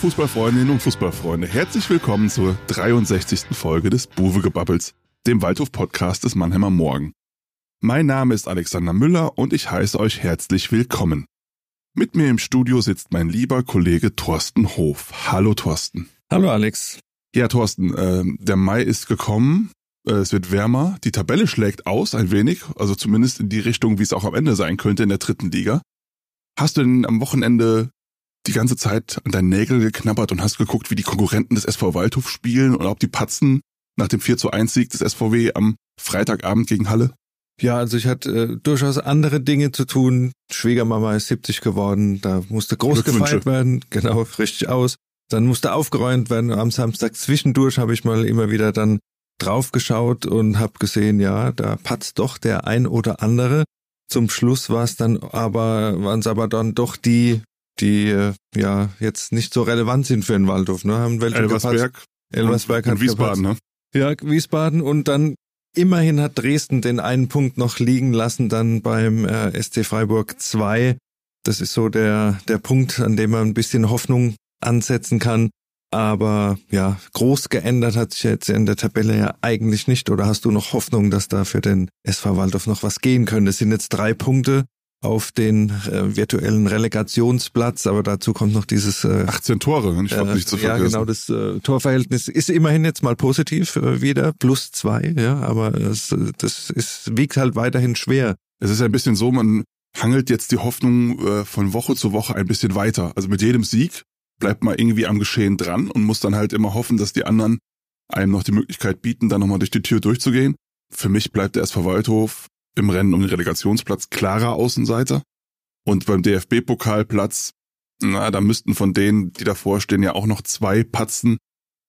Fußballfreundinnen und Fußballfreunde, herzlich willkommen zur 63. Folge des Buwe-Gebabbels, dem Waldhof-Podcast des Mannheimer Morgen. Mein Name ist Alexander Müller und ich heiße euch herzlich willkommen. Mit mir im Studio sitzt mein lieber Kollege Thorsten Hof. Hallo Thorsten. Hallo Alex. Ja, Thorsten, äh, der Mai ist gekommen, äh, es wird wärmer, die Tabelle schlägt aus ein wenig, also zumindest in die Richtung, wie es auch am Ende sein könnte in der dritten Liga. Hast du denn am Wochenende die ganze Zeit an deinen Nägel geknabbert und hast geguckt, wie die Konkurrenten des SV Waldhof spielen und ob die patzen nach dem 4 zu 1 Sieg des SVW am Freitagabend gegen Halle? Ja, also ich hatte äh, durchaus andere Dinge zu tun. Schwiegermama ist 70 geworden, da musste groß gefeiert werden, genau, richtig aus. Dann musste aufgeräumt werden. Am Samstag zwischendurch habe ich mal immer wieder dann draufgeschaut und habe gesehen, ja, da patzt doch der ein oder andere. Zum Schluss war es dann aber, waren es aber dann doch die die äh, ja jetzt nicht so relevant sind für den Waldhof. Ne? Haben welche Elversberg. Elversberg und, und Wiesbaden, gepasst. ne? Ja, Wiesbaden und dann immerhin hat Dresden den einen Punkt noch liegen lassen dann beim äh, SC Freiburg 2. Das ist so der der Punkt, an dem man ein bisschen Hoffnung ansetzen kann. Aber ja, groß geändert hat sich jetzt in der Tabelle ja eigentlich nicht. Oder hast du noch Hoffnung, dass da für den SV Waldhof noch was gehen könnte? Es sind jetzt drei Punkte auf den äh, virtuellen Relegationsplatz, aber dazu kommt noch dieses äh, 18 Tore, ich äh, nicht zu vergessen. Ja, genau, das äh, Torverhältnis ist immerhin jetzt mal positiv äh, wieder, plus zwei, ja, aber es, das ist, wiegt halt weiterhin schwer. Es ist ein bisschen so, man hangelt jetzt die Hoffnung äh, von Woche zu Woche ein bisschen weiter. Also mit jedem Sieg bleibt man irgendwie am Geschehen dran und muss dann halt immer hoffen, dass die anderen einem noch die Möglichkeit bieten, dann nochmal durch die Tür durchzugehen. Für mich bleibt der SV Waldhof im Rennen um den Relegationsplatz klarer Außenseiter. Und beim DFB-Pokalplatz, na, da müssten von denen, die davor stehen, ja auch noch zwei patzen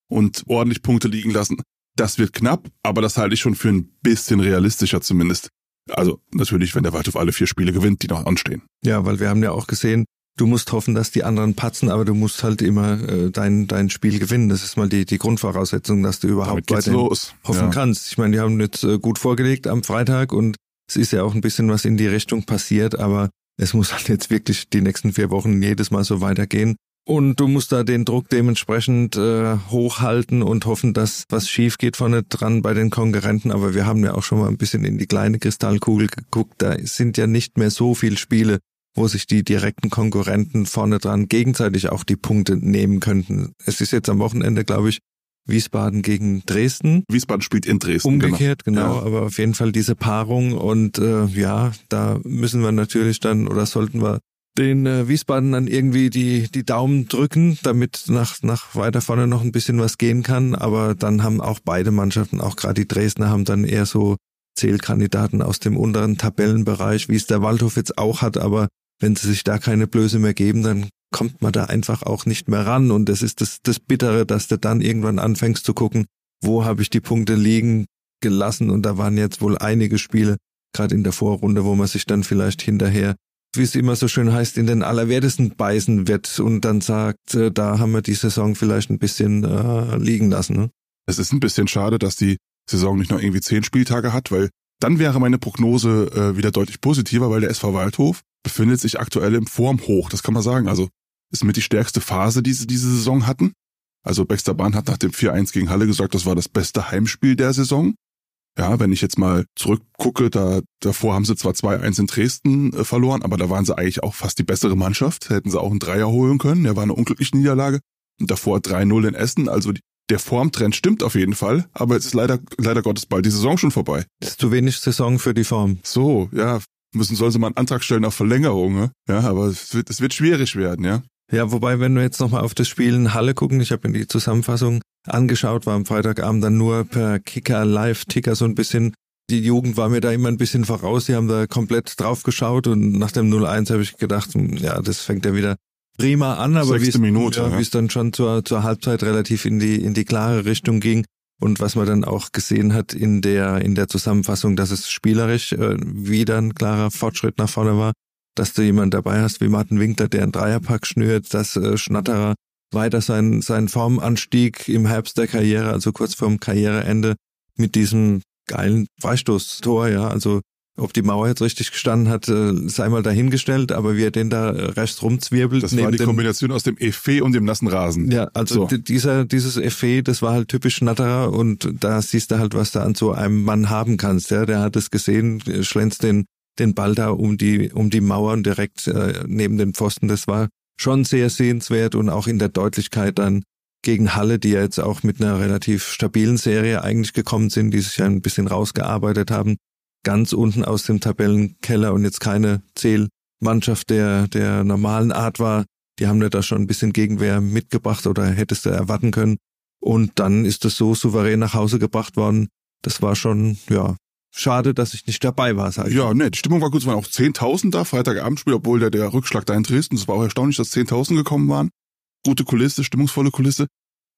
und ordentlich Punkte liegen lassen. Das wird knapp, aber das halte ich schon für ein bisschen realistischer zumindest. Also natürlich, wenn der Waldhof alle vier Spiele gewinnt, die noch anstehen. Ja, weil wir haben ja auch gesehen, du musst hoffen, dass die anderen patzen, aber du musst halt immer äh, dein, dein Spiel gewinnen. Das ist mal die, die Grundvoraussetzung, dass du überhaupt weiter hoffen ja. kannst. Ich meine, die haben jetzt äh, gut vorgelegt am Freitag und es ist ja auch ein bisschen was in die Richtung passiert, aber es muss halt jetzt wirklich die nächsten vier Wochen jedes Mal so weitergehen. Und du musst da den Druck dementsprechend äh, hochhalten und hoffen, dass was schief geht vorne dran bei den Konkurrenten. Aber wir haben ja auch schon mal ein bisschen in die kleine Kristallkugel geguckt. Da sind ja nicht mehr so viele Spiele, wo sich die direkten Konkurrenten vorne dran gegenseitig auch die Punkte nehmen könnten. Es ist jetzt am Wochenende, glaube ich, Wiesbaden gegen Dresden. Wiesbaden spielt in Dresden. Umgekehrt, genau, genau ja. aber auf jeden Fall diese Paarung und äh, ja, da müssen wir natürlich dann oder sollten wir den äh, Wiesbaden dann irgendwie die die Daumen drücken, damit nach nach weiter vorne noch ein bisschen was gehen kann. Aber dann haben auch beide Mannschaften, auch gerade die Dresdner, haben dann eher so Zählkandidaten aus dem unteren Tabellenbereich, wie es der Waldhof jetzt auch hat. Aber wenn sie sich da keine Blöße mehr geben, dann kommt man da einfach auch nicht mehr ran. Und das ist das, das Bittere, dass du dann irgendwann anfängst zu gucken, wo habe ich die Punkte liegen gelassen. Und da waren jetzt wohl einige Spiele, gerade in der Vorrunde, wo man sich dann vielleicht hinterher, wie es immer so schön heißt, in den Allerwertesten beißen wird und dann sagt, äh, da haben wir die Saison vielleicht ein bisschen äh, liegen lassen. Ne? Es ist ein bisschen schade, dass die Saison nicht noch irgendwie zehn Spieltage hat, weil dann wäre meine Prognose äh, wieder deutlich positiver, weil der SV Waldhof befindet sich aktuell im Formhoch, das kann man sagen. Also ist mit die stärkste Phase, die sie diese Saison hatten. Also Baxter Bahn hat nach dem 4-1 gegen Halle gesagt, das war das beste Heimspiel der Saison. Ja, wenn ich jetzt mal zurückgucke, da davor haben sie zwar 2-1 in Dresden äh, verloren, aber da waren sie eigentlich auch fast die bessere Mannschaft. Hätten sie auch einen Dreier holen können. Der war eine unglückliche Niederlage. Und davor 3-0 in Essen. Also die, der Formtrend stimmt auf jeden Fall, aber es ist leider, leider Gottes bald die Saison schon vorbei. Ist zu wenig Saison für die Form. So, ja. Müssen, sollen sie mal einen Antrag stellen auf Verlängerung, ne? Ja, aber es wird, es wird schwierig werden, ja. Ja, wobei, wenn wir jetzt nochmal auf das Spiel in Halle gucken, ich habe mir die Zusammenfassung angeschaut, war am Freitagabend dann nur per Kicker, Live-Ticker so ein bisschen. Die Jugend war mir da immer ein bisschen voraus, die haben da komplett drauf geschaut und nach dem 0-1 habe ich gedacht, hm, ja, das fängt ja wieder prima an, aber wie es, Minute, ja, ja. wie es dann schon zur, zur Halbzeit relativ in die, in die klare Richtung ging und was man dann auch gesehen hat in der, in der Zusammenfassung, dass es spielerisch äh, wieder ein klarer Fortschritt nach vorne war dass du jemanden dabei hast wie Martin Winkler, der einen Dreierpack schnürt, dass äh, Schnatterer weiter seinen, seinen Formanstieg im Herbst der Karriere, also kurz vorm Karriereende, mit diesem geilen Freistoßtor, ja, also ob die Mauer jetzt richtig gestanden hat, äh, sei mal dahingestellt, aber wie er den da rechts rumzwirbelt. Das war die Kombination aus dem Effet und dem nassen Rasen. Ja, also so. dieser, dieses Effet, das war halt typisch Schnatterer und da siehst du halt, was du an so einem Mann haben kannst. Ja, der hat es gesehen, schlänzt den, den Ball da um die, um die Mauer direkt äh, neben den Pfosten. Das war schon sehr sehenswert und auch in der Deutlichkeit dann gegen Halle, die ja jetzt auch mit einer relativ stabilen Serie eigentlich gekommen sind, die sich ein bisschen rausgearbeitet haben, ganz unten aus dem Tabellenkeller und jetzt keine Zählmannschaft der, der normalen Art war. Die haben da schon ein bisschen Gegenwehr mitgebracht oder hättest du erwarten können. Und dann ist es so souverän nach Hause gebracht worden. Das war schon, ja, schade, dass ich nicht dabei war, sag ich. Ja, ne, die Stimmung war gut. Es waren auch 10.000 da, Freitagabendspiel, obwohl der, der Rückschlag da in Dresden, es war auch erstaunlich, dass 10.000 gekommen waren. Gute Kulisse, stimmungsvolle Kulisse.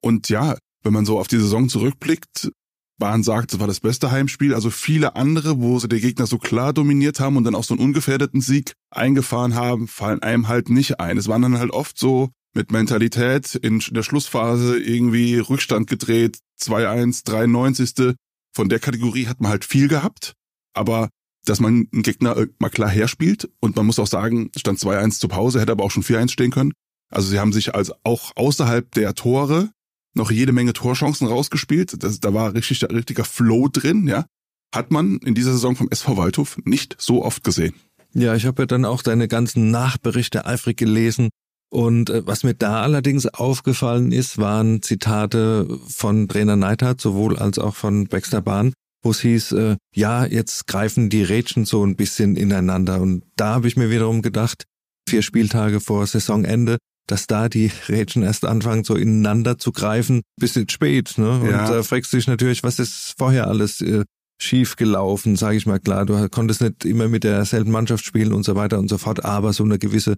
Und ja, wenn man so auf die Saison zurückblickt, Bahn sagt, es war das beste Heimspiel. Also viele andere, wo sie der Gegner so klar dominiert haben und dann auch so einen ungefährdeten Sieg eingefahren haben, fallen einem halt nicht ein. Es waren dann halt oft so mit Mentalität in der Schlussphase irgendwie Rückstand gedreht, 2-1, 93. Von der Kategorie hat man halt viel gehabt. Aber dass man einen Gegner äh, mal klar herspielt und man muss auch sagen, stand 2-1 zur Pause, hätte aber auch schon 4-1 stehen können. Also sie haben sich als auch außerhalb der Tore noch jede Menge Torchancen rausgespielt. Das, da war richtig richtiger Flow drin, ja. Hat man in dieser Saison vom SV Waldhof nicht so oft gesehen. Ja, ich habe ja dann auch deine ganzen Nachberichte eifrig gelesen. Und äh, was mir da allerdings aufgefallen ist, waren Zitate von Trainer Neidhardt, sowohl als auch von Baxter Bahn, wo es hieß, äh, ja, jetzt greifen die Rädchen so ein bisschen ineinander. Und da habe ich mir wiederum gedacht, vier Spieltage vor Saisonende, dass da die Rädchen erst anfangen, so ineinander zu greifen, bisschen spät. Ne? Und ja. da fragst du dich natürlich, was ist vorher alles äh, schief gelaufen, sage ich mal klar. Du konntest nicht immer mit derselben Mannschaft spielen und so weiter und so fort, aber so eine gewisse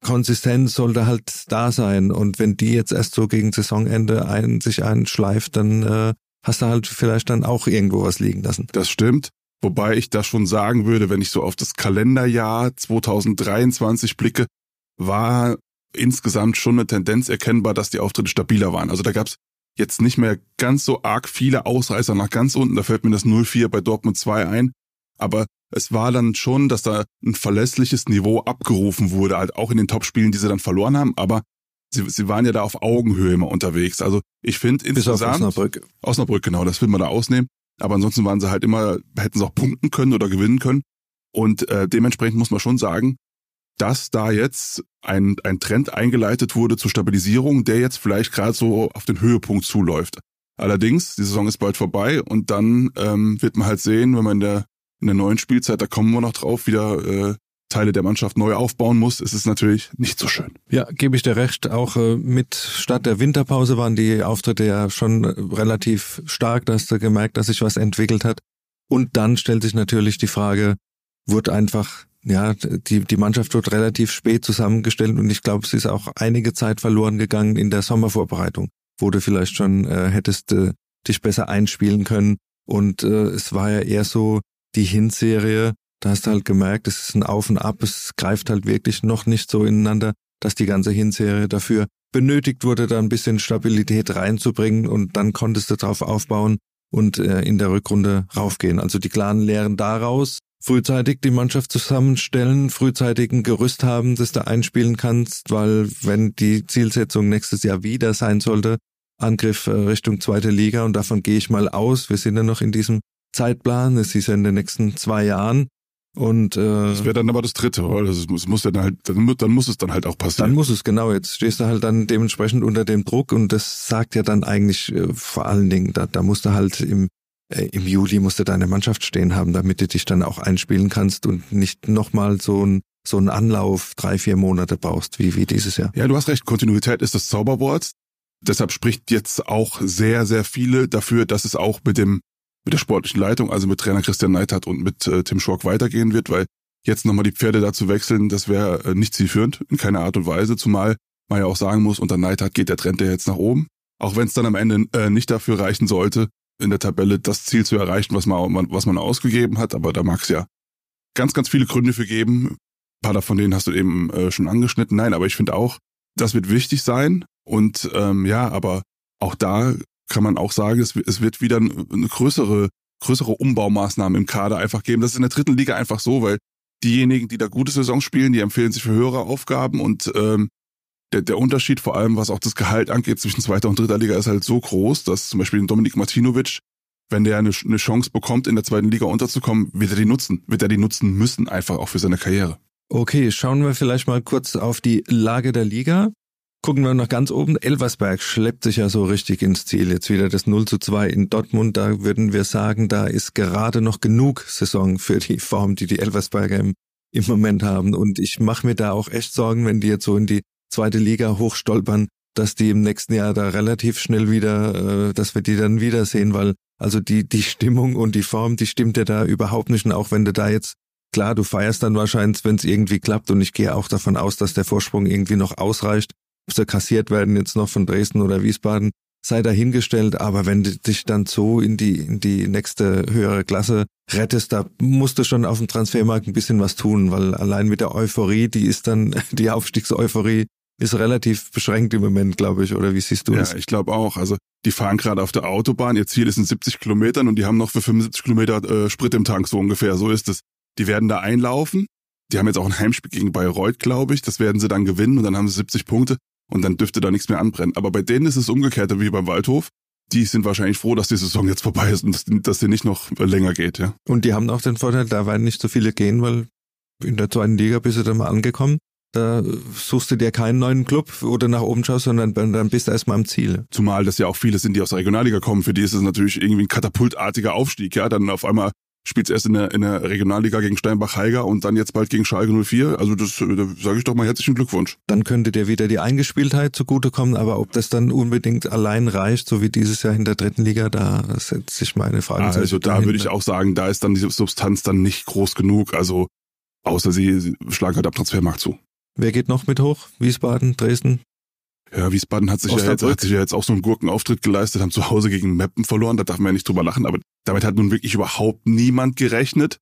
Grundkonsistenz sollte halt da sein. Und wenn die jetzt erst so gegen Saisonende ein, sich einschleift, dann äh, hast du halt vielleicht dann auch irgendwo was liegen lassen. Das stimmt. Wobei ich da schon sagen würde, wenn ich so auf das Kalenderjahr 2023 blicke, war insgesamt schon eine Tendenz erkennbar, dass die Auftritte stabiler waren. Also da gab's jetzt nicht mehr ganz so arg viele Ausreißer nach ganz unten. Da fällt mir das 0-4 bei Dortmund 2 ein. Aber es war dann schon, dass da ein verlässliches Niveau abgerufen wurde, halt auch in den Topspielen, die sie dann verloren haben. Aber sie, sie waren ja da auf Augenhöhe immer unterwegs. Also ich finde insgesamt... Bis auf Osnabrück. Osnabrück, genau, das will man da ausnehmen. Aber ansonsten waren sie halt immer, hätten sie auch punkten können oder gewinnen können. Und äh, dementsprechend muss man schon sagen, dass da jetzt ein, ein Trend eingeleitet wurde zur Stabilisierung, der jetzt vielleicht gerade so auf den Höhepunkt zuläuft. Allerdings, die Saison ist bald vorbei und dann ähm, wird man halt sehen, wenn man in der, in der neuen Spielzeit, da kommen wir noch drauf, wieder äh, Teile der Mannschaft neu aufbauen muss, ist es natürlich nicht so schön. Ja, gebe ich dir recht. Auch äh, mit statt der Winterpause waren die Auftritte ja schon relativ stark. Da hast du gemerkt, dass sich was entwickelt hat. Und dann stellt sich natürlich die Frage, wurde einfach ja, die, die Mannschaft wird relativ spät zusammengestellt und ich glaube, es ist auch einige Zeit verloren gegangen in der Sommervorbereitung, wo du vielleicht schon äh, hättest äh, dich besser einspielen können. Und äh, es war ja eher so die Hinserie, da hast du halt gemerkt, es ist ein Auf und Ab, es greift halt wirklich noch nicht so ineinander, dass die ganze Hinserie dafür benötigt wurde, da ein bisschen Stabilität reinzubringen und dann konntest du drauf aufbauen und äh, in der Rückrunde raufgehen. Also die klaren Lehren daraus frühzeitig die Mannschaft zusammenstellen, frühzeitig ein Gerüst haben, das du einspielen kannst, weil wenn die Zielsetzung nächstes Jahr wieder sein sollte, Angriff äh, Richtung zweite Liga und davon gehe ich mal aus, wir sind ja noch in diesem Zeitplan, es ist ja in den nächsten zwei Jahren und äh, das wäre dann aber das dritte, oder? Das muss, muss dann halt, dann, dann muss es dann halt auch passieren. Dann muss es genau. Jetzt stehst du halt dann dementsprechend unter dem Druck und das sagt ja dann eigentlich äh, vor allen Dingen, da, da musst du halt im äh, im Juli musst du deine Mannschaft stehen haben, damit du dich dann auch einspielen kannst und nicht nochmal so ein so einen Anlauf drei, vier Monate brauchst, wie, wie dieses Jahr. Ja, du hast recht, Kontinuität ist das Zauberwort. Deshalb spricht jetzt auch sehr, sehr viele dafür, dass es auch mit dem, mit der sportlichen Leitung, also mit Trainer Christian Neithardt und mit äh, Tim Schork weitergehen wird, weil jetzt nochmal die Pferde dazu wechseln, das wäre äh, nicht zielführend, in keiner Art und Weise, zumal man ja auch sagen muss, unter Neithardt geht der Trend ja jetzt nach oben. Auch wenn es dann am Ende äh, nicht dafür reichen sollte, in der Tabelle das Ziel zu erreichen, was man, was man ausgegeben hat. Aber da mag es ja ganz, ganz viele Gründe für geben. Ein paar davon denen hast du eben äh, schon angeschnitten. Nein, aber ich finde auch, das wird wichtig sein. Und ähm, ja, aber auch da kann man auch sagen, es, wird wieder eine größere größere Umbaumaßnahmen im Kader einfach geben. Das ist in der dritten Liga einfach so, weil diejenigen, die da gute Saison spielen, die empfehlen sich für höhere Aufgaben und ähm, der, der Unterschied, vor allem was auch das Gehalt angeht, zwischen zweiter und dritter Liga ist halt so groß, dass zum Beispiel Dominik Martinovic, wenn der eine, eine Chance bekommt, in der zweiten Liga unterzukommen, wird er die nutzen, wird er die nutzen müssen, einfach auch für seine Karriere. Okay, schauen wir vielleicht mal kurz auf die Lage der Liga. Gucken wir noch ganz oben. Elversberg schleppt sich ja so richtig ins Ziel. Jetzt wieder das 0 zu 2 in Dortmund. Da würden wir sagen, da ist gerade noch genug Saison für die Form, die die Elversberger im, im Moment haben. Und ich mache mir da auch echt Sorgen, wenn die jetzt so in die zweite Liga hochstolpern, dass die im nächsten Jahr da relativ schnell wieder, äh, dass wir die dann wiedersehen, weil also die, die Stimmung und die Form, die stimmt ja da überhaupt nicht. Und auch wenn du da jetzt, klar, du feierst dann wahrscheinlich, wenn es irgendwie klappt und ich gehe auch davon aus, dass der Vorsprung irgendwie noch ausreicht. Ob sie kassiert werden jetzt noch von Dresden oder Wiesbaden, sei dahingestellt, aber wenn du dich dann so in die, in die nächste höhere Klasse rettest, da musst du schon auf dem Transfermarkt ein bisschen was tun, weil allein mit der Euphorie, die ist dann, die Aufstiegseuphorie, ist relativ beschränkt im Moment, glaube ich, oder wie siehst du ja, das? Ja, ich glaube auch. Also die fahren gerade auf der Autobahn, ihr Ziel ist in 70 Kilometern und die haben noch für 75 Kilometer äh, Sprit im Tank, so ungefähr. So ist es. Die werden da einlaufen. Die haben jetzt auch ein Heimspiel gegen Bayreuth, glaube ich. Das werden sie dann gewinnen und dann haben sie 70 Punkte und dann dürfte da nichts mehr anbrennen. Aber bei denen ist es umgekehrt wie beim Waldhof. Die sind wahrscheinlich froh, dass die Saison jetzt vorbei ist und dass, dass die nicht noch länger geht, ja. Und die haben auch den Vorteil, da werden nicht so viele gehen, weil in der zweiten Liga bist du dann mal angekommen. Da suchst du dir keinen neuen Club oder nach oben schaust, sondern dann bist du erstmal am Ziel. Zumal das ja auch viele sind, die aus der Regionalliga kommen. Für die ist es natürlich irgendwie ein katapultartiger Aufstieg, ja. Dann auf einmal spielt erst in der, in der Regionalliga gegen Steinbach-Heiger und dann jetzt bald gegen Schalke 04. Also das da sage ich doch mal herzlichen Glückwunsch. Dann könnte dir wieder die Eingespieltheit zugutekommen, aber ob das dann unbedingt allein reicht, so wie dieses Jahr in der dritten Liga, da setzt sich meine Frage. Also da würde ich auch sagen, da ist dann die Substanz dann nicht groß genug. Also außer sie, sie schlagen halt ab Transfermarkt zu. Wer geht noch mit hoch? Wiesbaden, Dresden? Ja, Wiesbaden hat sich, ja jetzt, hat sich ja jetzt auch so einen Gurkenauftritt geleistet, haben zu Hause gegen Meppen verloren, da darf man ja nicht drüber lachen, aber damit hat nun wirklich überhaupt niemand gerechnet.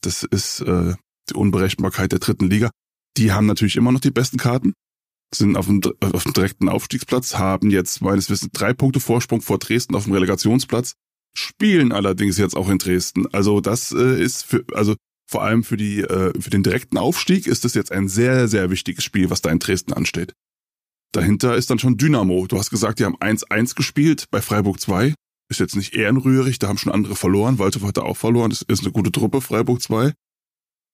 Das ist äh, die Unberechenbarkeit der dritten Liga. Die haben natürlich immer noch die besten Karten, sind auf dem, auf dem direkten Aufstiegsplatz, haben jetzt meines Wissens drei Punkte Vorsprung vor Dresden auf dem Relegationsplatz, spielen allerdings jetzt auch in Dresden. Also das äh, ist für, also vor allem für die, äh, für den direkten Aufstieg ist das jetzt ein sehr, sehr wichtiges Spiel, was da in Dresden ansteht. Dahinter ist dann schon Dynamo. Du hast gesagt, die haben 1-1 gespielt bei Freiburg 2. Ist jetzt nicht ehrenrührig, da haben schon andere verloren. Waldhof hat da auch verloren. Das ist eine gute Truppe, Freiburg 2.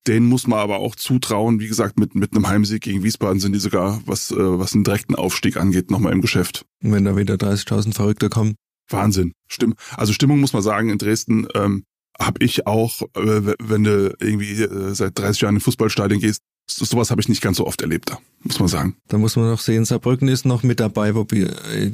Den muss man aber auch zutrauen. Wie gesagt, mit, mit einem Heimsieg gegen Wiesbaden sind die sogar, was, äh, was einen direkten Aufstieg angeht, nochmal im Geschäft. Und wenn da wieder 30.000 Verrückte kommen. Wahnsinn. Stimm. Also Stimmung muss man sagen, in Dresden ähm, habe ich auch, äh, wenn du irgendwie äh, seit 30 Jahren in Fußballstadion gehst, sowas habe ich nicht ganz so oft erlebt da, muss man sagen. Da muss man noch sehen, Saarbrücken ist noch mit dabei, wobei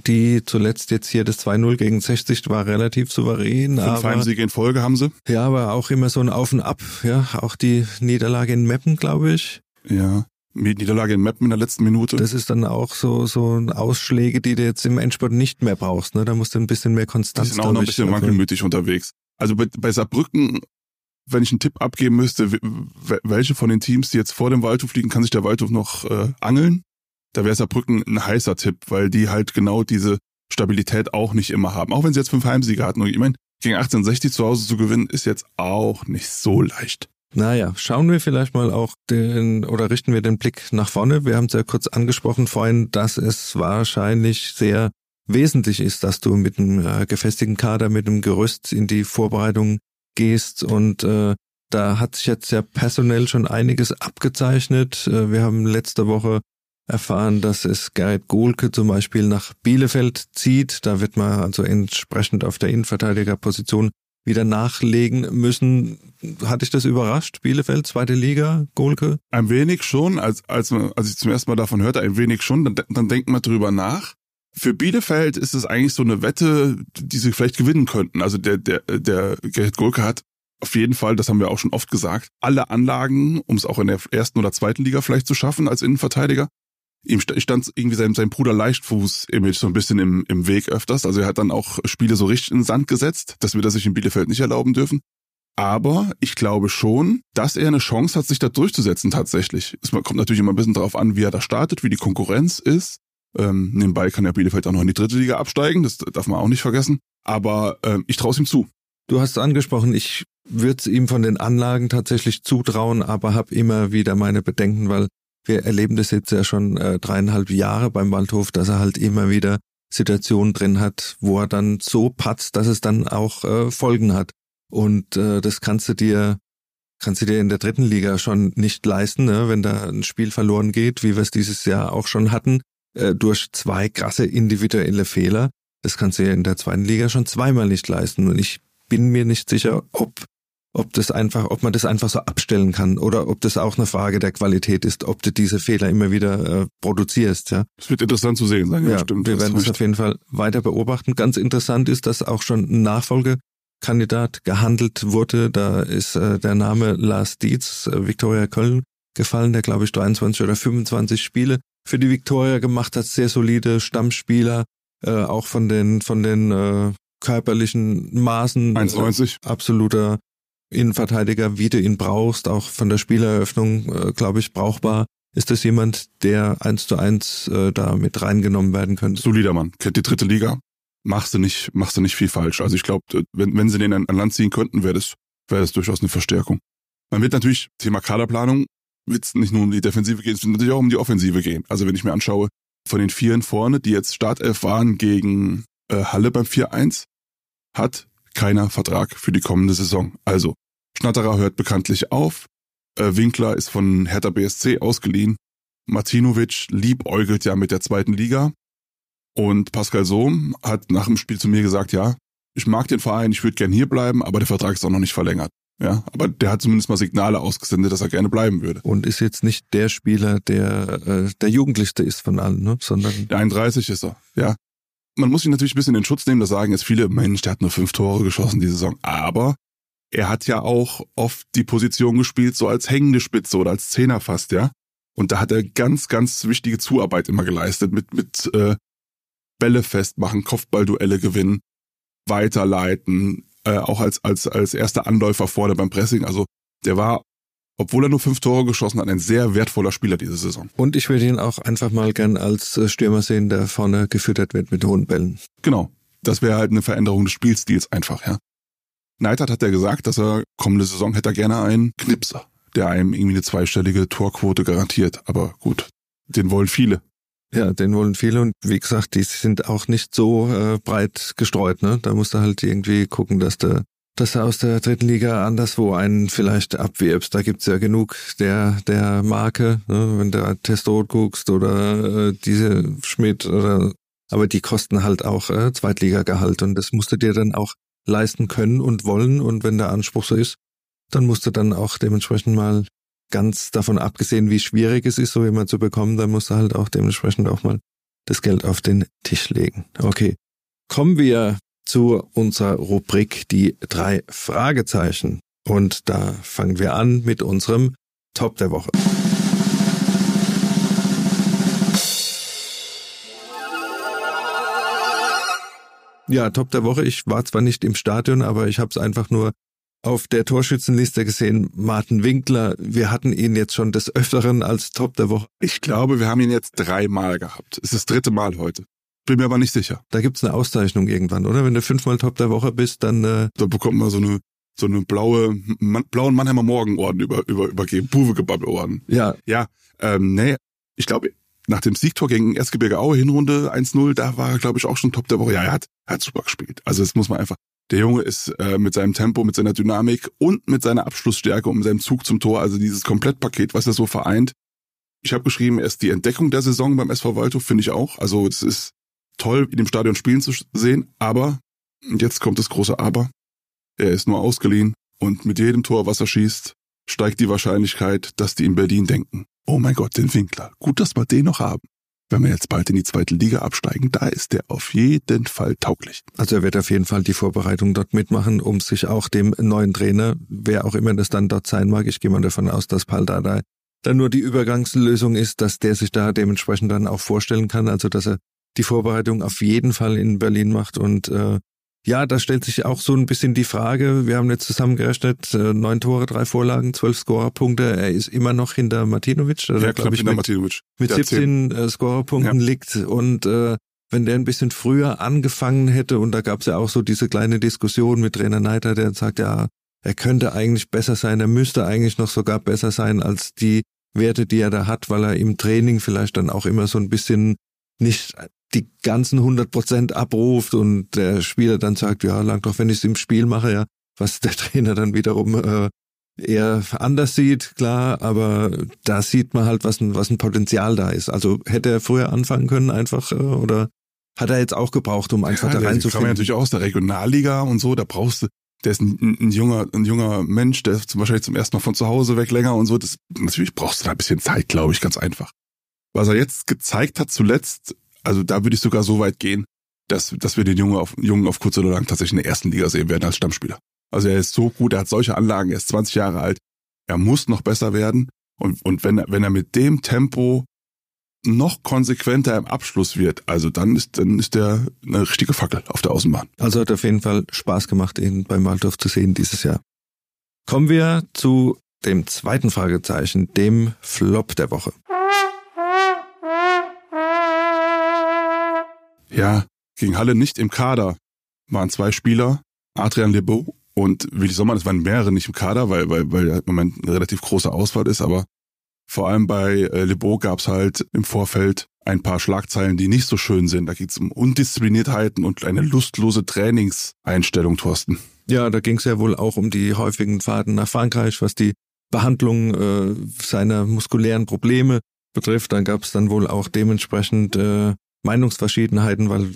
die zuletzt jetzt hier das 2-0 gegen 60 war relativ souverän. Fünf Heimsiege in Folge haben sie. Ja, aber auch immer so ein Auf und Ab, ja, auch die Niederlage in Meppen, glaube ich. Ja. Niederlage in Meppen in der letzten Minute. Das ist dann auch so so Ausschläge, die du jetzt im Endspurt nicht mehr brauchst. Ne? Da musst du ein bisschen mehr Konstanz. Die sind auch noch ein bisschen wankelmütig unterwegs. Also bei, bei Saarbrücken wenn ich einen Tipp abgeben müsste, welche von den Teams, die jetzt vor dem Waldhof liegen, kann sich der Waldhof noch äh, angeln? Da wäre Saarbrücken ein heißer Tipp, weil die halt genau diese Stabilität auch nicht immer haben. Auch wenn sie jetzt fünf Heimsiege hatten. Und ich meine, gegen 1860 zu Hause zu gewinnen, ist jetzt auch nicht so leicht. Naja, schauen wir vielleicht mal auch den oder richten wir den Blick nach vorne. Wir haben es ja kurz angesprochen vorhin, dass es wahrscheinlich sehr wesentlich ist, dass du mit einem äh, gefestigten Kader, mit einem Gerüst in die Vorbereitung gehst und äh, da hat sich jetzt ja personell schon einiges abgezeichnet. Äh, wir haben letzte Woche erfahren, dass es Gerrit Gohlke zum Beispiel nach Bielefeld zieht. Da wird man also entsprechend auf der Innenverteidigerposition wieder nachlegen müssen. Hatte ich das überrascht? Bielefeld, zweite Liga, Gohlke? Ein wenig schon, als, als, als ich zum ersten Mal davon hörte, ein wenig schon. Dann, dann denkt man drüber nach für Bielefeld ist es eigentlich so eine Wette, die sie vielleicht gewinnen könnten. Also der, der, der Gerrit Gurke hat auf jeden Fall, das haben wir auch schon oft gesagt, alle Anlagen, um es auch in der ersten oder zweiten Liga vielleicht zu schaffen als Innenverteidiger. Ihm stand irgendwie sein, sein Bruder Leichtfuß-Image so ein bisschen im, im Weg öfters. Also er hat dann auch Spiele so richtig in den Sand gesetzt. Das wird er sich in Bielefeld nicht erlauben dürfen. Aber ich glaube schon, dass er eine Chance hat, sich da durchzusetzen tatsächlich. Es kommt natürlich immer ein bisschen darauf an, wie er da startet, wie die Konkurrenz ist. Ähm, nebenbei kann ja Bielefeld auch noch in die dritte Liga absteigen, das darf man auch nicht vergessen. Aber ähm, ich traue es ihm zu. Du hast es angesprochen, ich würde es ihm von den Anlagen tatsächlich zutrauen, aber habe immer wieder meine Bedenken, weil wir erleben das jetzt ja schon äh, dreieinhalb Jahre beim Waldhof, dass er halt immer wieder Situationen drin hat, wo er dann so patzt, dass es dann auch äh, Folgen hat. Und äh, das kannst du dir kannst du dir in der dritten Liga schon nicht leisten, ne? wenn da ein Spiel verloren geht, wie wir es dieses Jahr auch schon hatten, äh, durch zwei krasse individuelle Fehler. Das kannst du dir in der zweiten Liga schon zweimal nicht leisten. Und ich bin mir nicht sicher, ob ob das einfach, ob man das einfach so abstellen kann oder ob das auch eine Frage der Qualität ist, ob du diese Fehler immer wieder äh, produzierst. Ja, das wird interessant zu sehen sein. Ja, ja stimmt. Wir werden das auf jeden Fall weiter beobachten. Ganz interessant ist, dass auch schon ein Nachfolgekandidat gehandelt wurde. Da ist äh, der Name Lars Dietz, äh, Viktoria Köln gefallen, der glaube ich 23 oder 25 Spiele für die Viktoria gemacht hat, sehr solide Stammspieler, äh, auch von den von den äh, körperlichen Maßen 1,90 äh, absoluter Innenverteidiger, wie du ihn brauchst, auch von der Spieleröffnung, äh, glaube ich, brauchbar. Ist das jemand, der eins zu eins äh, da mit reingenommen werden könnte? Solider Mann, kennt die dritte Liga, machst du nicht, machst du nicht viel falsch. Also ich glaube, wenn, wenn sie den an, an Land ziehen könnten, wäre das, wäre das durchaus eine Verstärkung. Man wird natürlich, Thema Kaderplanung, wird es nicht nur um die Defensive gehen, es wird natürlich auch um die Offensive gehen. Also wenn ich mir anschaue, von den Vieren vorne, die jetzt Startelf waren gegen äh, Halle beim 4-1, hat keiner Vertrag für die kommende Saison. Also, Schnatterer hört bekanntlich auf, äh, Winkler ist von Hertha BSC ausgeliehen, Martinovic liebäugelt ja mit der zweiten Liga und Pascal Sohm hat nach dem Spiel zu mir gesagt, ja, ich mag den Verein, ich würde gern hier bleiben, aber der Vertrag ist auch noch nicht verlängert. Ja, aber der hat zumindest mal Signale ausgesendet, dass er gerne bleiben würde. Und ist jetzt nicht der Spieler, der äh, der Jugendlichste ist von allen, ne? sondern der 31 ist er. Ja, man muss ihn natürlich ein bisschen in Schutz nehmen, da sagen jetzt viele, Mensch, der hat nur fünf Tore geschossen diese Saison. Aber er hat ja auch oft die Position gespielt, so als hängende Spitze oder als Zehner fast, ja. Und da hat er ganz, ganz wichtige Zuarbeit immer geleistet mit, mit äh, Bälle festmachen, Kopfballduelle gewinnen, weiterleiten, äh, auch als, als, als erster Anläufer vorne beim Pressing. Also der war obwohl er nur fünf Tore geschossen hat, ein sehr wertvoller Spieler diese Saison. Und ich würde ihn auch einfach mal gern als äh, Stürmer sehen, der vorne gefüttert wird mit hohen Bällen. Genau. Das wäre halt eine Veränderung des Spielstils einfach, ja. Neidhardt hat ja gesagt, dass er kommende Saison hätte er gerne einen Knipser, der einem irgendwie eine zweistellige Torquote garantiert. Aber gut, den wollen viele. Ja, den wollen viele und wie gesagt, die sind auch nicht so äh, breit gestreut. Ne? Da musst du halt irgendwie gucken, dass du dass du aus der dritten Liga anderswo einen vielleicht abwirbst. Da gibt's ja genug der, der Marke, ne? wenn du Testot guckst oder äh, diese Schmidt oder aber die kosten halt auch äh, Zweitligagehalt und das musst du dir dann auch leisten können und wollen und wenn der Anspruch so ist, dann musst du dann auch dementsprechend mal ganz davon abgesehen, wie schwierig es ist, so jemand zu bekommen, dann musst du halt auch dementsprechend auch mal das Geld auf den Tisch legen. Okay. Kommen wir zu unserer Rubrik die drei Fragezeichen. Und da fangen wir an mit unserem Top der Woche. Ja, Top der Woche. Ich war zwar nicht im Stadion, aber ich habe es einfach nur auf der Torschützenliste gesehen. Martin Winkler, wir hatten ihn jetzt schon des Öfteren als Top der Woche. Ich glaube, wir haben ihn jetzt dreimal gehabt. Es ist das dritte Mal heute. Bin mir aber nicht sicher. Da gibt's eine Auszeichnung irgendwann, oder? Wenn du fünfmal Top der Woche bist, dann... Äh da bekommt man so eine so eine blaue, man, blauen Mannheimer Morgenorden über, über, übergeben, Buwegebabbelorden. Ja. Ja, ähm, nee, ich glaube, nach dem Siegtor gegen Erzgebirge Aue, Hinrunde 1-0, da war er, glaube ich, auch schon Top der Woche. Ja, er hat, er hat super gespielt. Also das muss man einfach, der Junge ist äh, mit seinem Tempo, mit seiner Dynamik und mit seiner Abschlussstärke und seinem Zug zum Tor, also dieses Komplettpaket, was er so vereint. Ich habe geschrieben, er ist die Entdeckung der Saison beim SV Waldhof, finde ich auch. Also es ist toll, in dem Stadion spielen zu sehen, aber, jetzt kommt das große Aber, er ist nur ausgeliehen und mit jedem Tor, was er schießt, steigt die Wahrscheinlichkeit, dass die in Berlin denken, oh mein Gott, den Winkler, gut, dass wir den noch haben. Wenn wir jetzt bald in die zweite Liga absteigen, da ist der auf jeden Fall tauglich. Also er wird auf jeden Fall die Vorbereitung dort mitmachen, um sich auch dem neuen Trainer, wer auch immer das dann dort sein mag, ich gehe mal davon aus, dass Paul Dardai dann nur die Übergangslösung ist, dass der sich da dementsprechend dann auch vorstellen kann, also dass er die Vorbereitung auf jeden Fall in Berlin macht. Und äh, ja, da stellt sich auch so ein bisschen die Frage, wir haben jetzt zusammengerechnet, äh, neun Tore, drei Vorlagen, zwölf Scorerpunkte. Er ist immer noch hinter Martinovic, der, ja, glaube ich, mit, Martinovic. mit 17 äh, Scorerpunkten ja. liegt. Und äh, wenn der ein bisschen früher angefangen hätte, und da gab es ja auch so diese kleine Diskussion mit Trainer Neiter, der sagt, ja, er könnte eigentlich besser sein, er müsste eigentlich noch sogar besser sein als die Werte, die er da hat, weil er im Training vielleicht dann auch immer so ein bisschen nicht die ganzen 100 Prozent abruft und der Spieler dann sagt, ja, lang doch, wenn ich es im Spiel mache, ja, was der Trainer dann wiederum äh, eher anders sieht, klar, aber da sieht man halt, was ein, was ein Potenzial da ist. Also hätte er früher anfangen können einfach äh, oder hat er jetzt auch gebraucht, um einfach ja, da reinzufinden? Kann man natürlich aus der Regionalliga und so, da brauchst du, der ist ein, ein, junger, ein junger Mensch, der ist zum Beispiel zum ersten Mal von zu Hause weg länger und so. Das, natürlich brauchst du da ein bisschen Zeit, glaube ich, ganz einfach. Was er jetzt gezeigt hat zuletzt, also da würde ich sogar so weit gehen, dass, dass wir den Jungen auf, Jungen auf kurz oder lang tatsächlich in der ersten Liga sehen werden als Stammspieler. Also er ist so gut, er hat solche Anlagen, er ist 20 Jahre alt, er muss noch besser werden. Und, und wenn, er, wenn er mit dem Tempo noch konsequenter im Abschluss wird, also dann ist, dann ist der eine richtige Fackel auf der Außenbahn. Also hat auf jeden Fall Spaß gemacht, ihn beim Waldorf zu sehen dieses Jahr. Kommen wir zu dem zweiten Fragezeichen, dem Flop der Woche. Ja, gegen Halle nicht im Kader waren zwei Spieler, Adrian Lebeau und Willi Sommer, das waren mehrere nicht im Kader, weil, weil, weil im Moment eine relativ große Auswahl ist, aber vor allem bei äh, Lebeau gab es halt im Vorfeld ein paar Schlagzeilen, die nicht so schön sind. Da geht es um Undiszipliniertheiten und eine lustlose Trainingseinstellung, Thorsten. Ja, da ging es ja wohl auch um die häufigen Fahrten nach Frankreich, was die Behandlung äh, seiner muskulären Probleme betrifft. Dann gab es dann wohl auch dementsprechend äh, Meinungsverschiedenheiten, weil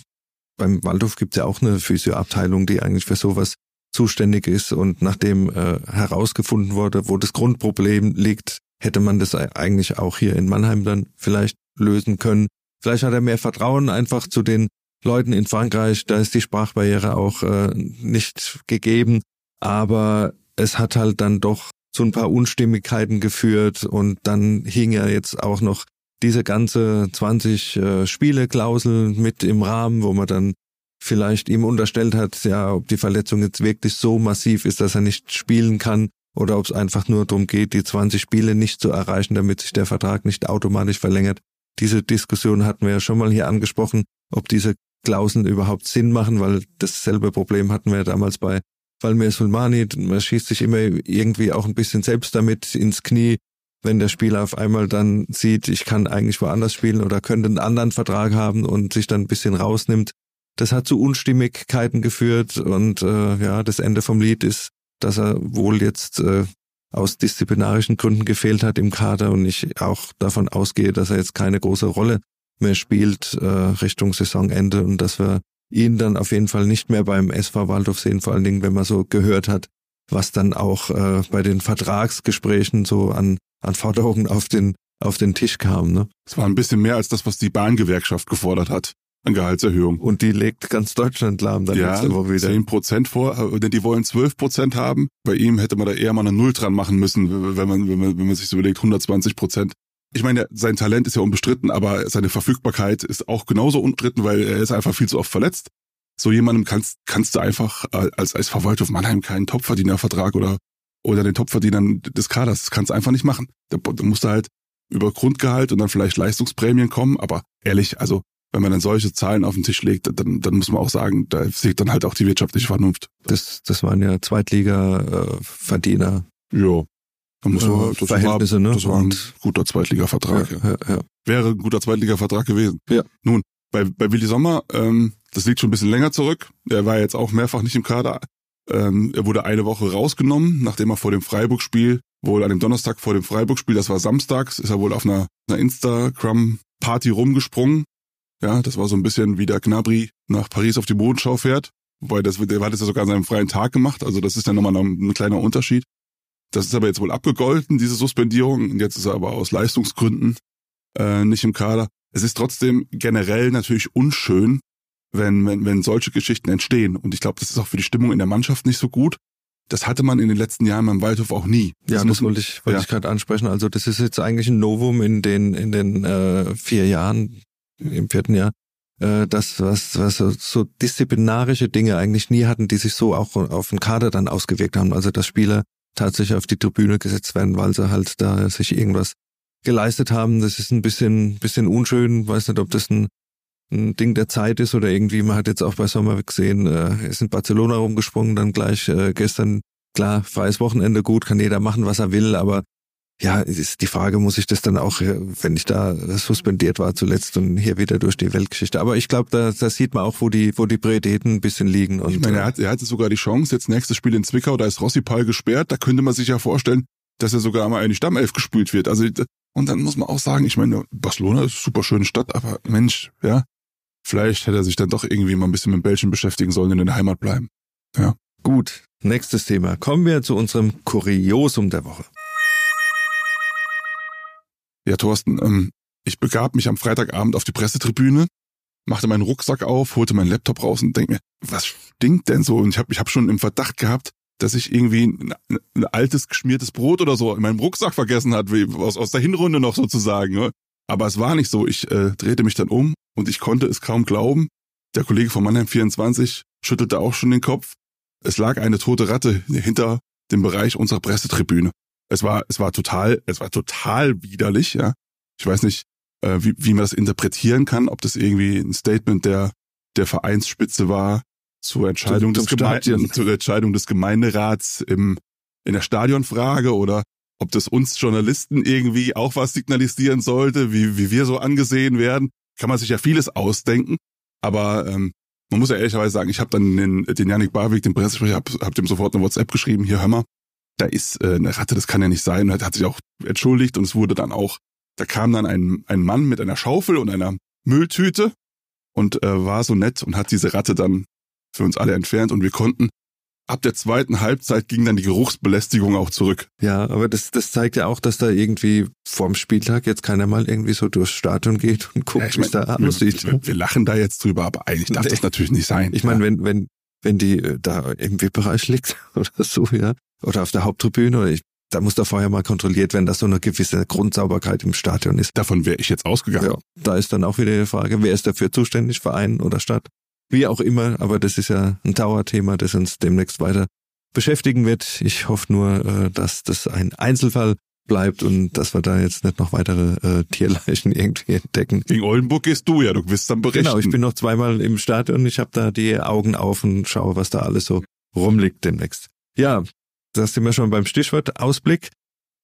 beim Waldhof gibt es ja auch eine Physioabteilung, die eigentlich für sowas zuständig ist. Und nachdem äh, herausgefunden wurde, wo das Grundproblem liegt, hätte man das eigentlich auch hier in Mannheim dann vielleicht lösen können. Vielleicht hat er mehr Vertrauen einfach zu den Leuten in Frankreich, da ist die Sprachbarriere auch äh, nicht gegeben, aber es hat halt dann doch zu ein paar Unstimmigkeiten geführt. Und dann hing ja jetzt auch noch diese ganze 20 äh, Spiele-Klausel mit im Rahmen, wo man dann vielleicht ihm unterstellt hat, ja, ob die Verletzung jetzt wirklich so massiv ist, dass er nicht spielen kann oder ob es einfach nur darum geht, die 20 Spiele nicht zu erreichen, damit sich der Vertrag nicht automatisch verlängert. Diese Diskussion hatten wir ja schon mal hier angesprochen, ob diese Klauseln überhaupt Sinn machen, weil dasselbe Problem hatten wir damals bei Valmir Sulmani. Man schießt sich immer irgendwie auch ein bisschen selbst damit ins Knie, wenn der Spieler auf einmal dann sieht, ich kann eigentlich woanders spielen oder könnte einen anderen Vertrag haben und sich dann ein bisschen rausnimmt. Das hat zu Unstimmigkeiten geführt und äh, ja, das Ende vom Lied ist, dass er wohl jetzt äh, aus disziplinarischen Gründen gefehlt hat im Kader und ich auch davon ausgehe, dass er jetzt keine große Rolle mehr spielt äh, Richtung Saisonende und dass wir ihn dann auf jeden Fall nicht mehr beim SV Waldorf sehen, vor allen Dingen, wenn man so gehört hat, was dann auch äh, bei den Vertragsgesprächen so an Anforderungen auf den, auf den Tisch kam. Ne? Es war ein bisschen mehr als das, was die Bahngewerkschaft gefordert hat an Gehaltserhöhung. Und die legt ganz Deutschland lahm dann ja, letzte Woche wieder. 10 Prozent vor, äh, denn die wollen 12 Prozent haben. Bei ihm hätte man da eher mal eine Null dran machen müssen, wenn man, wenn man, wenn man sich so überlegt, 120 Prozent. Ich meine, sein Talent ist ja unbestritten, aber seine Verfügbarkeit ist auch genauso unbestritten, weil er ist einfach viel zu oft verletzt. So jemandem kannst, kannst du einfach als, als Verwalter auf Mannheim keinen Topverdienervertrag oder oder den Topverdienern des Kaders. Das kannst du einfach nicht machen. Da, da musst du halt über Grundgehalt und dann vielleicht Leistungsprämien kommen. Aber ehrlich, also wenn man dann solche Zahlen auf den Tisch legt, dann, dann muss man auch sagen, da sieht dann halt auch die wirtschaftliche Vernunft. Das, das waren ja Zweitliga-Verdiener. ja. Da muss man, das Verhältnisse, war, ne? Das war ein guter Zweitliga-Vertrag. Ja, ja. Ja, ja. Wäre ein guter Zweitliga-Vertrag gewesen. Ja. Nun, bei, bei Willi Sommer, ähm, das liegt schon ein bisschen länger zurück. Er war jetzt auch mehrfach nicht im Kader. Ähm, er wurde eine Woche rausgenommen, nachdem er vor dem Freiburg-Spiel, wohl an dem Donnerstag vor dem Freiburg-Spiel, das war samstags, ist er wohl auf einer, einer Instagram-Party rumgesprungen. Ja, das war so ein bisschen wie der Gnabry nach Paris auf die Bodenschau fährt. Wobei, das, der hat das ja sogar an seinem freien Tag gemacht, also das ist ja nochmal ein, ein kleiner Unterschied. Das ist aber jetzt wohl abgegolten, diese Suspendierung. Jetzt ist er aber aus Leistungsgründen äh, nicht im Kader. Es ist trotzdem generell natürlich unschön, wenn, wenn, wenn solche Geschichten entstehen. Und ich glaube, das ist auch für die Stimmung in der Mannschaft nicht so gut. Das hatte man in den letzten Jahren beim Waldhof auch nie. Das ja, das wollte ich, wollte ja. ich gerade ansprechen. Also das ist jetzt eigentlich ein Novum in den, in den äh, vier Jahren, im vierten Jahr, äh, das, was, was so, so disziplinarische Dinge eigentlich nie hatten, die sich so auch auf den Kader dann ausgewirkt haben. Also dass Spieler tatsächlich auf die Tribüne gesetzt werden, weil sie halt da sich irgendwas geleistet haben. Das ist ein bisschen, bisschen unschön. Weiß nicht, ob das ein ein Ding der Zeit ist oder irgendwie, man hat jetzt auch bei Sommer gesehen, äh, ist in Barcelona rumgesprungen, dann gleich äh, gestern, klar, freies Wochenende, gut, kann jeder machen, was er will, aber ja, ist die Frage, muss ich das dann auch, äh, wenn ich da suspendiert war zuletzt und hier wieder durch die Weltgeschichte. Aber ich glaube, da, da sieht man auch, wo die, wo die Prioritäten ein bisschen liegen. Und, ich meine, er, hat, er hatte sogar die Chance, jetzt nächstes Spiel in Zwickau, da ist Rossi Pal gesperrt, da könnte man sich ja vorstellen, dass er sogar mal in die Stammelf gespült wird. Also und dann muss man auch sagen, ich meine, Barcelona ist eine super schöne Stadt, aber Mensch, ja, vielleicht hätte er sich dann doch irgendwie mal ein bisschen mit Belgien beschäftigen sollen und in der Heimat bleiben. Ja. Gut, nächstes Thema. Kommen wir zu unserem Kuriosum der Woche. Ja, Thorsten, ähm, ich begab mich am Freitagabend auf die Pressetribüne, machte meinen Rucksack auf, holte meinen Laptop raus und denke mir, was stinkt denn so? Und ich habe ich hab schon im Verdacht gehabt, dass ich irgendwie ein, ein, altes geschmiertes Brot oder so in meinem Rucksack vergessen hat, wie aus, aus der Hinrunde noch sozusagen. Ne? Aber es war nicht so. Ich äh, drehte mich dann um und ich konnte es kaum glauben. Der Kollege von Mannheim 24 schüttelte auch schon den Kopf. Es lag eine tote Ratte hinter dem Bereich unserer Pressetribüne. Es war, es war total, es war total widerlich, ja. Ich weiß nicht, äh, wie, wie man das interpretieren kann, ob das irgendwie ein Statement der, der Vereinsspitze war zur Entscheidung, zum, zum des, zur Entscheidung des Gemeinderats im, in der Stadionfrage oder ob das uns Journalisten irgendwie auch was signalisieren sollte, wie, wie wir so angesehen werden. Kann man sich ja vieles ausdenken. Aber ähm, man muss ja ehrlicherweise sagen, ich habe dann den, den Janik Barwig, den Pressesprecher, hab, hab dem sofort eine WhatsApp geschrieben, hier hör mal, da ist äh, eine Ratte, das kann ja nicht sein. Und er hat sich auch entschuldigt und es wurde dann auch, da kam dann ein, ein Mann mit einer Schaufel und einer Mülltüte und äh, war so nett und hat diese Ratte dann für uns alle entfernt und wir konnten ab der zweiten Halbzeit ging dann die Geruchsbelästigung auch zurück. Ja, aber das, das zeigt ja auch, dass da irgendwie vorm Spieltag jetzt keiner mal irgendwie so durchs Stadion geht und guckt, ja, wie es da aussieht. Wir, wir, lachen da jetzt drüber, aber eigentlich darf nee. das natürlich nicht sein. Ich meine, wenn, wenn, wenn die äh, da im VIP-Bereich liegt oder so, ja, oder auf der Haupttribüne, oder ich, da muss da vorher mal kontrolliert werden, dass so eine gewisse Grundsauberkeit im Stadion ist. Davon wäre ich jetzt ausgegangen. Ja, da ist dann auch wieder die Frage, wer ist dafür zuständig, Verein oder Stadt? Wie auch immer, aber das ist ja ein Dauerthema, das uns demnächst weiter beschäftigen wird. Ich hoffe nur, äh, dass das ein Einzelfall bleibt und dass wir da jetzt nicht noch weitere äh, Tierleichen irgendwie entdecken. Gegen Oldenburg gehst du ja, du wirst dann berichten. Genau, ich bin noch zweimal im Stadion, ich habe da die Augen auf und schaue, was da alles so rumliegt demnächst. Ja, da sind wir schon beim Stichwort Ausblick.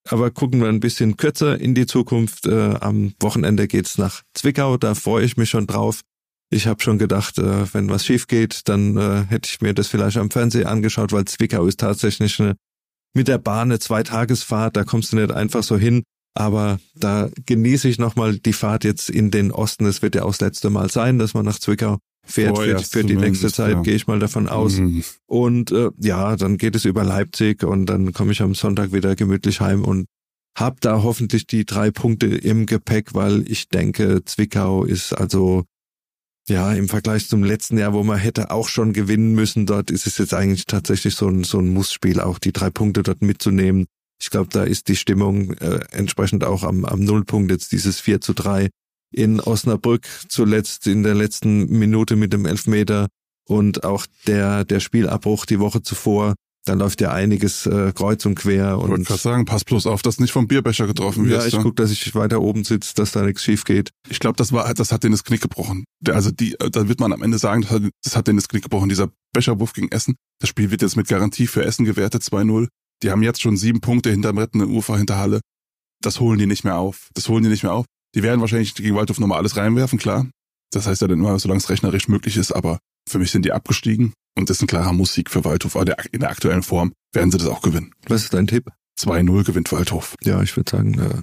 Aber gucken wir ein bisschen kürzer in die Zukunft. Äh, am Wochenende geht's nach Zwickau, da freue ich mich schon drauf. Ich habe schon gedacht, äh, wenn was schief geht, dann äh, hätte ich mir das vielleicht am Fernsehen angeschaut, weil Zwickau ist tatsächlich eine, mit der Bahn eine Zweitagesfahrt, da kommst du nicht einfach so hin. Aber da genieße ich nochmal die Fahrt jetzt in den Osten. Es wird ja auch das letzte Mal sein, dass man nach Zwickau fährt für, für die nächste Zeit, ja. gehe ich mal davon aus. Mhm. Und äh, ja, dann geht es über Leipzig und dann komme ich am Sonntag wieder gemütlich heim und hab da hoffentlich die drei Punkte im Gepäck, weil ich denke, Zwickau ist also ja, im Vergleich zum letzten Jahr, wo man hätte auch schon gewinnen müssen, dort ist es jetzt eigentlich tatsächlich so ein, so ein Mussspiel, auch die drei Punkte dort mitzunehmen. Ich glaube, da ist die Stimmung äh, entsprechend auch am, am Nullpunkt jetzt dieses 4 zu 3 in Osnabrück zuletzt in der letzten Minute mit dem Elfmeter und auch der, der Spielabbruch die Woche zuvor da läuft ja einiges äh, kreuz und quer. Und ich wollte gerade sagen, pass bloß auf, dass nicht vom Bierbecher getroffen wirst. Ja, ich ja? guck, dass ich weiter oben sitze, dass da nichts schief geht. Ich glaube, das war, das hat den das Knick gebrochen. Also die, da wird man am Ende sagen, das hat, das hat den das Knick gebrochen. Dieser Becherwurf gegen Essen. Das Spiel wird jetzt mit Garantie für Essen gewertet, 2-0. Die haben jetzt schon sieben Punkte hinterm rettenden Ufer hinter Halle. Das holen die nicht mehr auf. Das holen die nicht mehr auf. Die werden wahrscheinlich gegen Waldhof nochmal alles reinwerfen, klar. Das heißt ja dann immer, solange es rechnerisch möglich ist, aber für mich sind die abgestiegen und das ist ein klarer Musik für Waldhof. Aber in der aktuellen Form werden sie das auch gewinnen. Was ist dein Tipp? 2-0 gewinnt Waldhof. Ja, ich würde sagen, äh,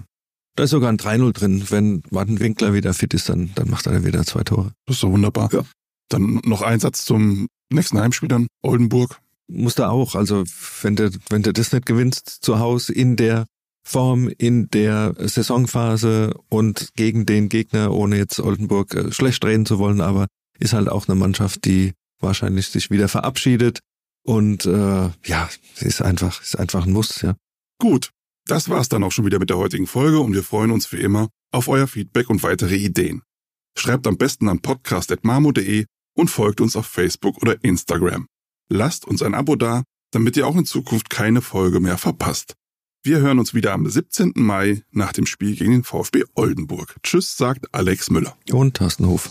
da ist sogar ein 3-0 drin. Wenn Martin Winkler wieder fit ist, dann, dann macht er wieder zwei Tore. Das ist so wunderbar. Ja. Dann noch ein Satz zum nächsten Heimspiel dann, Oldenburg. Muss da auch. Also wenn du, wenn du das nicht gewinnst zu Hause in der Form, in der Saisonphase und gegen den Gegner, ohne jetzt Oldenburg äh, schlecht reden zu wollen, aber ist halt auch eine Mannschaft, die wahrscheinlich sich wieder verabschiedet. Und äh, ja, ist einfach, ist einfach ein Muss, ja. Gut, das war's dann auch schon wieder mit der heutigen Folge und wir freuen uns wie immer auf euer Feedback und weitere Ideen. Schreibt am besten an podcast.marmo.de und folgt uns auf Facebook oder Instagram. Lasst uns ein Abo da, damit ihr auch in Zukunft keine Folge mehr verpasst. Wir hören uns wieder am 17. Mai nach dem Spiel gegen den VfB Oldenburg. Tschüss, sagt Alex Müller. Und Thorsten Hof.